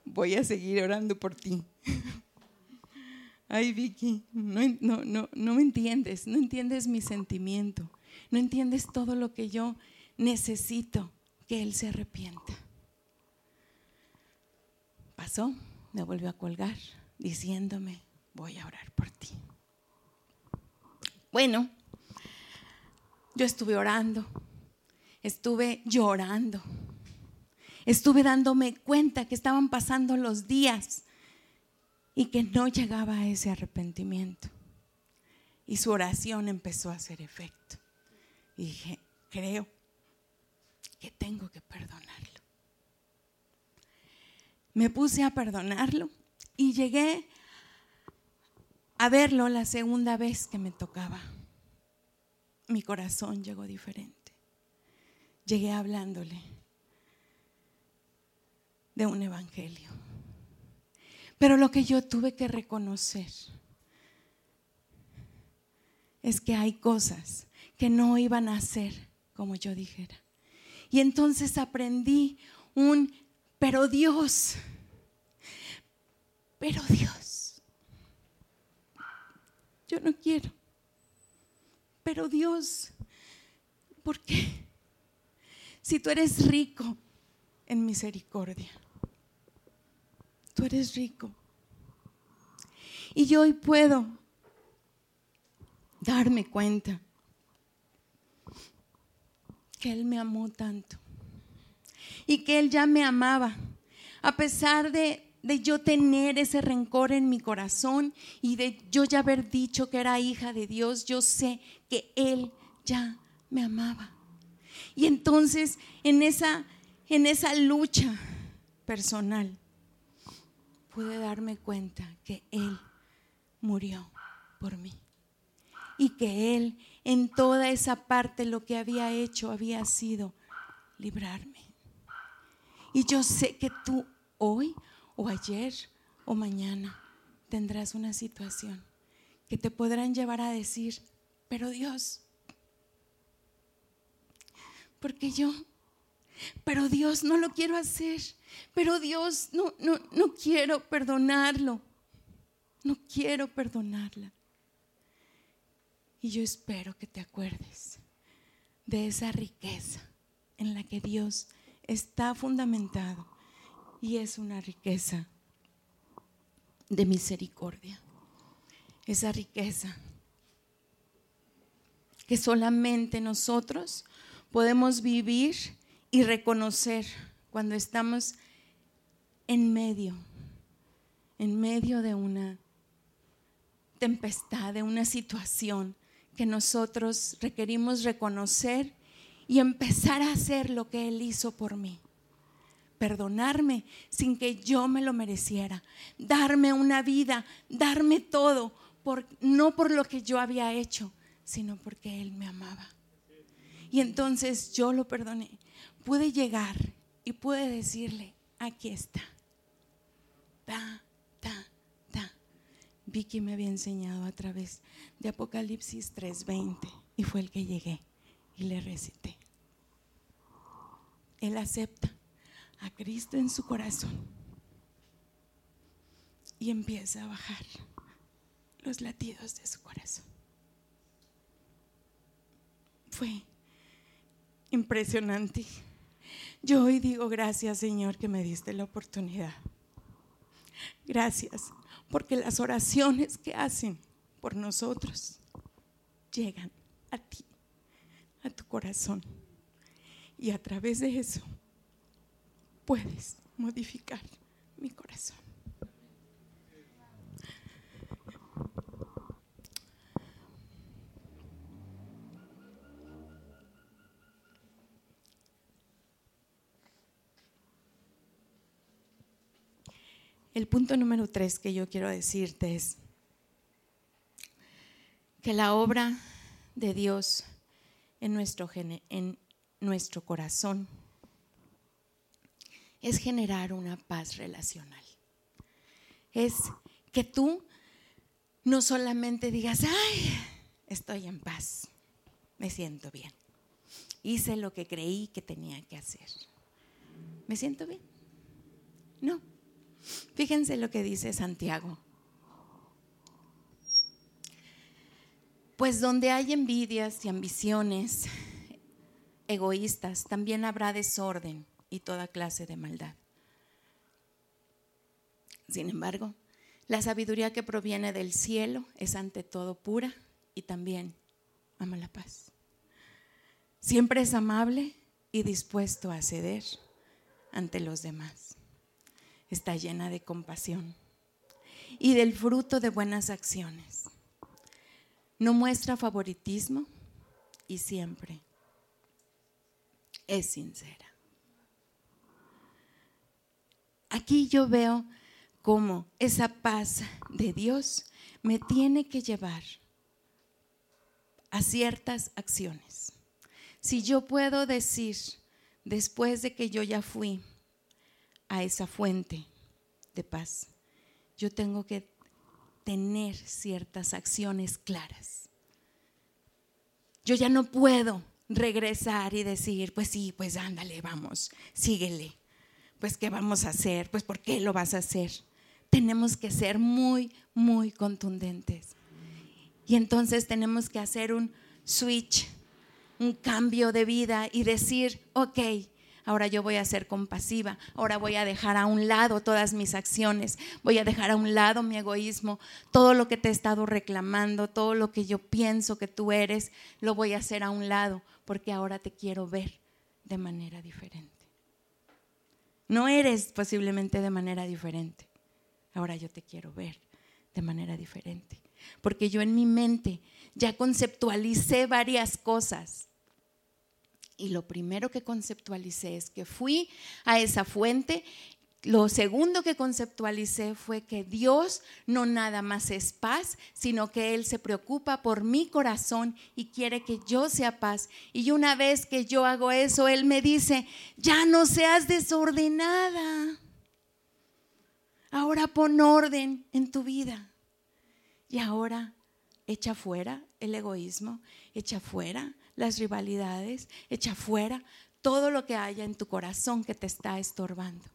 Speaker 3: voy a seguir orando por ti. Ay, Vicky, no, no, no, no me entiendes, no entiendes mi sentimiento, no entiendes todo lo que yo necesito que Él se arrepienta. Pasó, me volvió a colgar diciéndome, voy a orar por ti. Bueno, yo estuve orando, estuve llorando estuve dándome cuenta que estaban pasando los días y que no llegaba a ese arrepentimiento. Y su oración empezó a hacer efecto. Y dije, creo que tengo que perdonarlo. Me puse a perdonarlo y llegué a verlo la segunda vez que me tocaba. Mi corazón llegó diferente. Llegué hablándole de un evangelio. Pero lo que yo tuve que reconocer es que hay cosas que no iban a ser como yo dijera. Y entonces aprendí un, pero Dios, pero Dios, yo no quiero, pero Dios, ¿por qué? Si tú eres rico en misericordia, tú eres rico. Y yo hoy puedo darme cuenta que Él me amó tanto y que Él ya me amaba, a pesar de, de, yo tener ese rencor en mi corazón y de yo ya haber dicho que era hija de Dios, yo sé que Él ya me amaba. Y entonces en esa, en esa lucha personal pude darme cuenta que Él murió por mí y que Él en toda esa parte lo que había hecho había sido librarme. Y yo sé que tú hoy o ayer o mañana tendrás una situación que te podrán llevar a decir, pero Dios, porque yo, pero Dios no lo quiero hacer, pero Dios no, no, no quiero perdonarlo, no quiero perdonarla. Y yo espero que te acuerdes de esa riqueza en la que Dios está fundamentado y es una riqueza de misericordia. Esa riqueza que solamente nosotros podemos vivir y reconocer cuando estamos en medio, en medio de una tempestad, de una situación que nosotros requerimos reconocer y empezar a hacer lo que Él hizo por mí. Perdonarme sin que yo me lo mereciera. Darme una vida, darme todo, no por lo que yo había hecho, sino porque Él me amaba. Y entonces yo lo perdoné. Pude llegar y pude decirle, aquí está. Ta, ta, ta. Vicky me había enseñado a través de Apocalipsis 3:20 y fue el que llegué y le recité. Él acepta a Cristo en su corazón y empieza a bajar los latidos de su corazón. Fue impresionante. Yo hoy digo gracias Señor que me diste la oportunidad. Gracias porque las oraciones que hacen por nosotros llegan a ti, a tu corazón. Y a través de eso puedes modificar mi corazón. El punto número tres que yo quiero decirte es que la obra de Dios en nuestro, en nuestro corazón es generar una paz relacional. Es que tú no solamente digas, ay, estoy en paz, me siento bien, hice lo que creí que tenía que hacer, me siento bien. No, Fíjense lo que dice Santiago. Pues donde hay envidias y ambiciones egoístas, también habrá desorden y toda clase de maldad. Sin embargo, la sabiduría que proviene del cielo es ante todo pura y también ama la paz. Siempre es amable y dispuesto a ceder ante los demás está llena de compasión y del fruto de buenas acciones. No muestra favoritismo y siempre es sincera. Aquí yo veo cómo esa paz de Dios me tiene que llevar a ciertas acciones. Si yo puedo decir, después de que yo ya fui a esa fuente de paz. Yo tengo que tener ciertas acciones claras. Yo ya no puedo regresar y decir, pues sí, pues ándale, vamos, síguele. Pues ¿qué vamos a hacer? Pues ¿por qué lo vas a hacer? Tenemos que ser muy, muy contundentes. Y entonces tenemos que hacer un switch, un cambio de vida y decir, ok, ahora yo voy a ser compasiva, ahora voy a dejar a un lado todas mis acciones, voy a dejar a un lado mi egoísmo, todo lo que te he estado reclamando, todo lo que yo pienso que tú eres, lo voy a hacer a un lado, porque ahora te quiero ver de manera diferente. No eres posiblemente de manera diferente, ahora yo te quiero ver de manera diferente, porque yo en mi mente ya conceptualicé varias cosas y lo primero que conceptualicé es que fui a esa fuente. Lo segundo que conceptualicé fue que Dios no nada más es paz, sino que Él se preocupa por mi corazón y quiere que yo sea paz. Y una vez que yo hago eso, Él me dice, ya no seas desordenada. Ahora pon orden en tu vida. Y ahora echa fuera el egoísmo, echa fuera las rivalidades, echa fuera todo lo que haya en tu corazón que te está estorbando,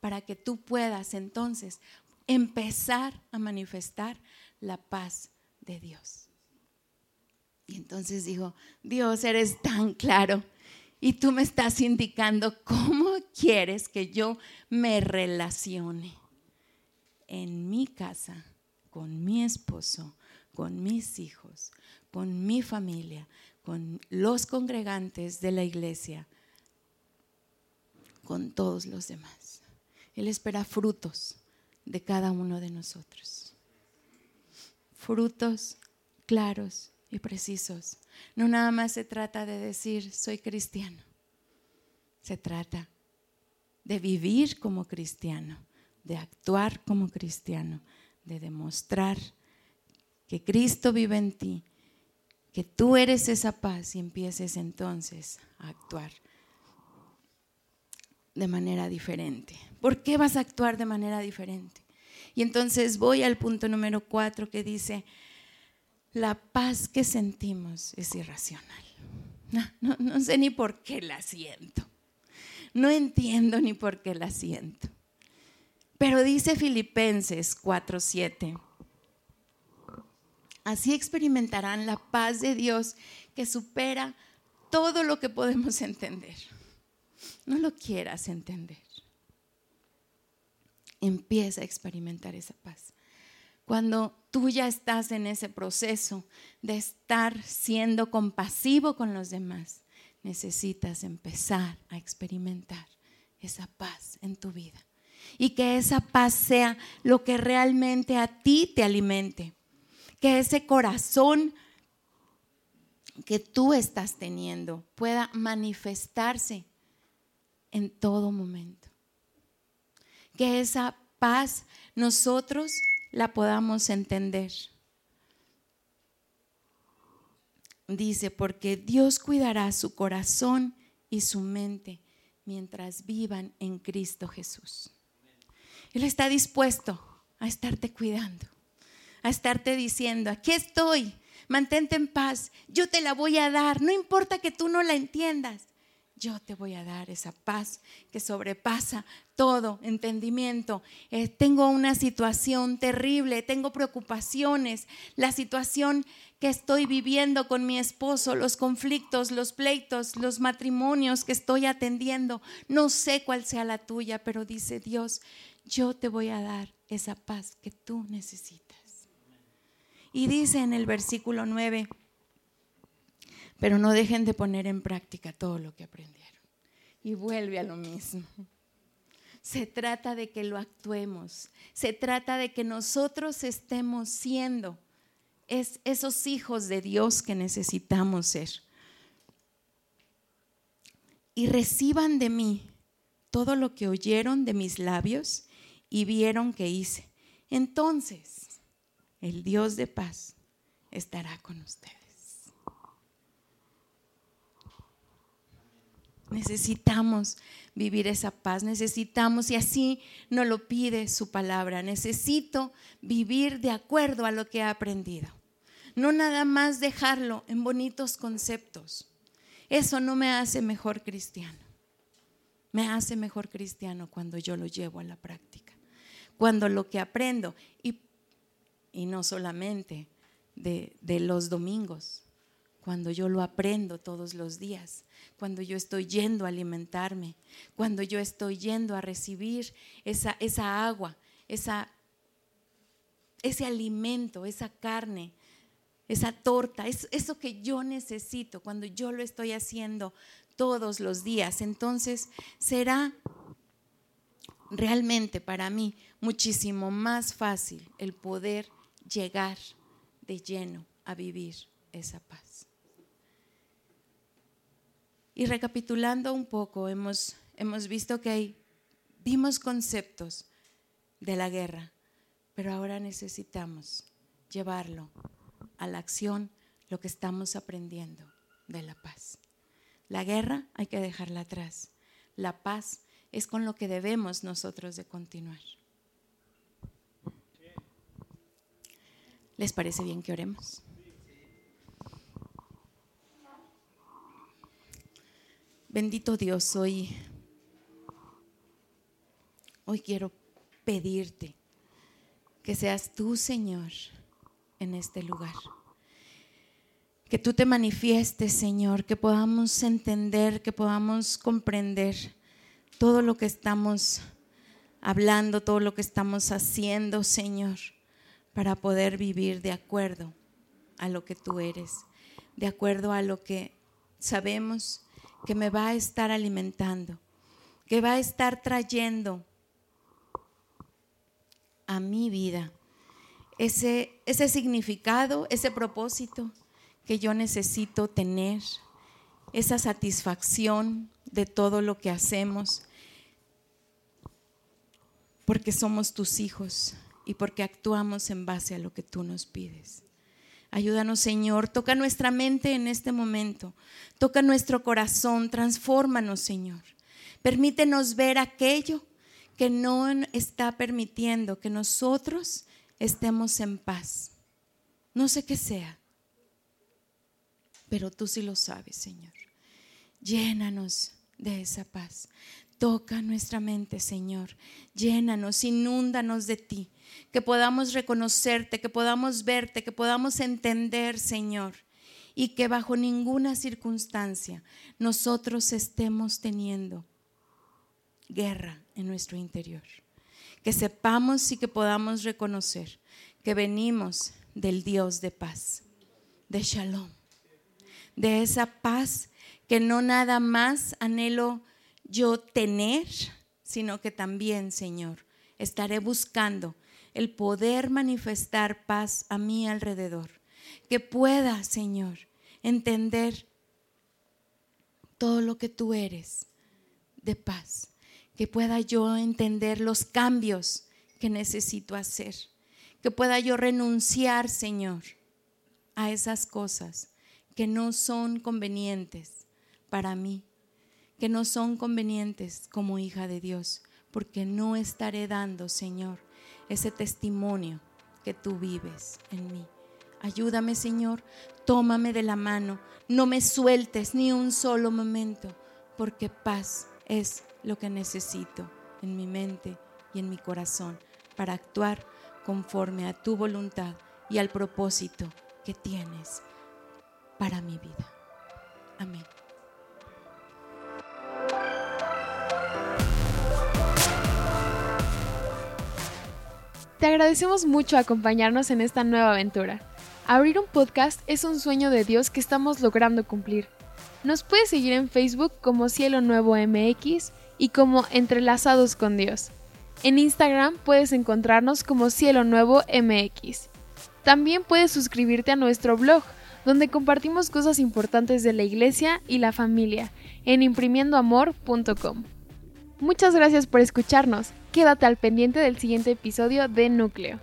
Speaker 3: para que tú puedas entonces empezar a manifestar la paz de Dios. Y entonces digo, Dios, eres tan claro y tú me estás indicando cómo quieres que yo me relacione en mi casa, con mi esposo, con mis hijos, con mi familia, con los congregantes de la iglesia, con todos los demás. Él espera frutos de cada uno de nosotros. Frutos claros y precisos. No nada más se trata de decir soy cristiano. Se trata de vivir como cristiano, de actuar como cristiano, de demostrar que Cristo vive en ti que tú eres esa paz y empieces entonces a actuar de manera diferente. ¿Por qué vas a actuar de manera diferente? Y entonces voy al punto número cuatro que dice, la paz que sentimos es irracional. No, no, sé ni por qué la siento. No entiendo ni por qué la siento. Pero dice Filipenses 4:7, Así experimentarán la paz de Dios que supera todo lo que podemos entender. No lo quieras entender. Empieza a experimentar esa paz. Cuando tú ya estás en ese proceso de estar siendo compasivo con los demás, necesitas empezar a experimentar esa paz en tu vida. Y que esa paz sea lo que realmente a ti te alimente que ese corazón que tú estás teniendo pueda manifestarse en todo momento. Que esa paz nosotros la podamos entender. Dice, porque Dios cuidará su corazón y su mente mientras vivan en Cristo Jesús. Él está dispuesto a estarte cuidando a estarte diciendo, aquí estoy, mantente en paz, yo te la voy a dar, no importa que tú no la entiendas, yo te voy a dar esa paz que sobrepasa todo entendimiento. Eh, tengo una situación terrible, tengo preocupaciones, la situación que estoy viviendo con mi esposo, los conflictos, los pleitos, los matrimonios que estoy atendiendo, no sé cuál sea la tuya, pero dice Dios, yo te voy a dar esa paz que tú necesitas. Y dice en el versículo 9, pero no dejen de poner en práctica todo lo que aprendieron. Y vuelve a lo mismo. Se trata de que lo actuemos. Se trata de que nosotros estemos siendo es esos hijos de Dios que necesitamos ser. Y reciban de mí todo lo que oyeron de mis labios y vieron que hice. Entonces, el Dios de paz estará con ustedes. Necesitamos vivir esa paz, necesitamos, y así nos lo pide su palabra, necesito vivir de acuerdo a lo que he aprendido. No nada más dejarlo en bonitos conceptos, Eso no me hace mejor cristiano. Me hace mejor cristiano cuando yo lo llevo a la práctica. Cuando lo que aprendo, y, y no solamente de, de los domingos, cuando yo lo aprendo todos los días, cuando yo estoy yendo a alimentarme, cuando yo estoy yendo a recibir esa, esa agua, esa, ese alimento, esa carne, esa torta, es, eso que yo necesito, cuando yo lo estoy haciendo todos los días, entonces será realmente para mí muchísimo más fácil el poder llegar de lleno a vivir esa paz. Y recapitulando un poco, hemos, hemos visto que hay, vimos conceptos de la guerra, pero ahora necesitamos llevarlo a la acción, lo que estamos aprendiendo de la paz. La guerra hay que dejarla atrás. La paz es con lo que debemos nosotros de continuar. ¿Les parece bien que oremos? Bendito Dios, hoy, hoy quiero pedirte que seas tú, Señor, en este lugar. Que tú te manifiestes, Señor, que podamos entender, que podamos comprender todo lo que estamos hablando, todo lo que estamos haciendo, Señor, para poder vivir de acuerdo a lo que tú eres, de acuerdo a lo que sabemos que me va a estar alimentando, que va a estar trayendo a mi vida ese, ese significado, ese propósito que yo necesito tener, esa satisfacción de todo lo que hacemos, porque somos tus hijos y porque actuamos en base a lo que tú nos pides. Ayúdanos, Señor. Toca nuestra mente en este momento. Toca nuestro corazón. Transfórmanos, Señor. Permítenos ver aquello que no está permitiendo que nosotros estemos en paz. No sé qué sea, pero tú sí lo sabes, Señor. Llénanos de esa paz. Toca nuestra mente, Señor. Llénanos, inúndanos de ti. Que podamos reconocerte, que podamos verte, que podamos entender, Señor. Y que bajo ninguna circunstancia nosotros estemos teniendo guerra en nuestro interior. Que sepamos y que podamos reconocer que venimos del Dios de paz, de shalom, de esa paz que no nada más anhelo yo tener, sino que también, Señor, estaré buscando el poder manifestar paz a mi alrededor. Que pueda, Señor, entender todo lo que tú eres de paz. Que pueda yo entender los cambios que necesito hacer. Que pueda yo renunciar, Señor, a esas cosas que no son convenientes para mí que no son convenientes como hija de Dios, porque no estaré dando, Señor, ese testimonio que tú vives en mí. Ayúdame, Señor, tómame de la mano, no me sueltes ni un solo momento, porque paz es lo que necesito en mi mente y en mi corazón para actuar conforme a tu voluntad y al propósito que tienes para mi vida. Amén.
Speaker 1: Te agradecemos mucho acompañarnos en esta nueva aventura. Abrir un podcast es un sueño de Dios que estamos logrando cumplir. Nos puedes seguir en Facebook como Cielo Nuevo MX y como Entrelazados con Dios. En Instagram puedes encontrarnos como Cielo Nuevo MX. También puedes suscribirte a nuestro blog, donde compartimos cosas importantes de la iglesia y la familia, en imprimiendoamor.com. Muchas gracias por escucharnos. Quédate al pendiente del siguiente episodio de Núcleo.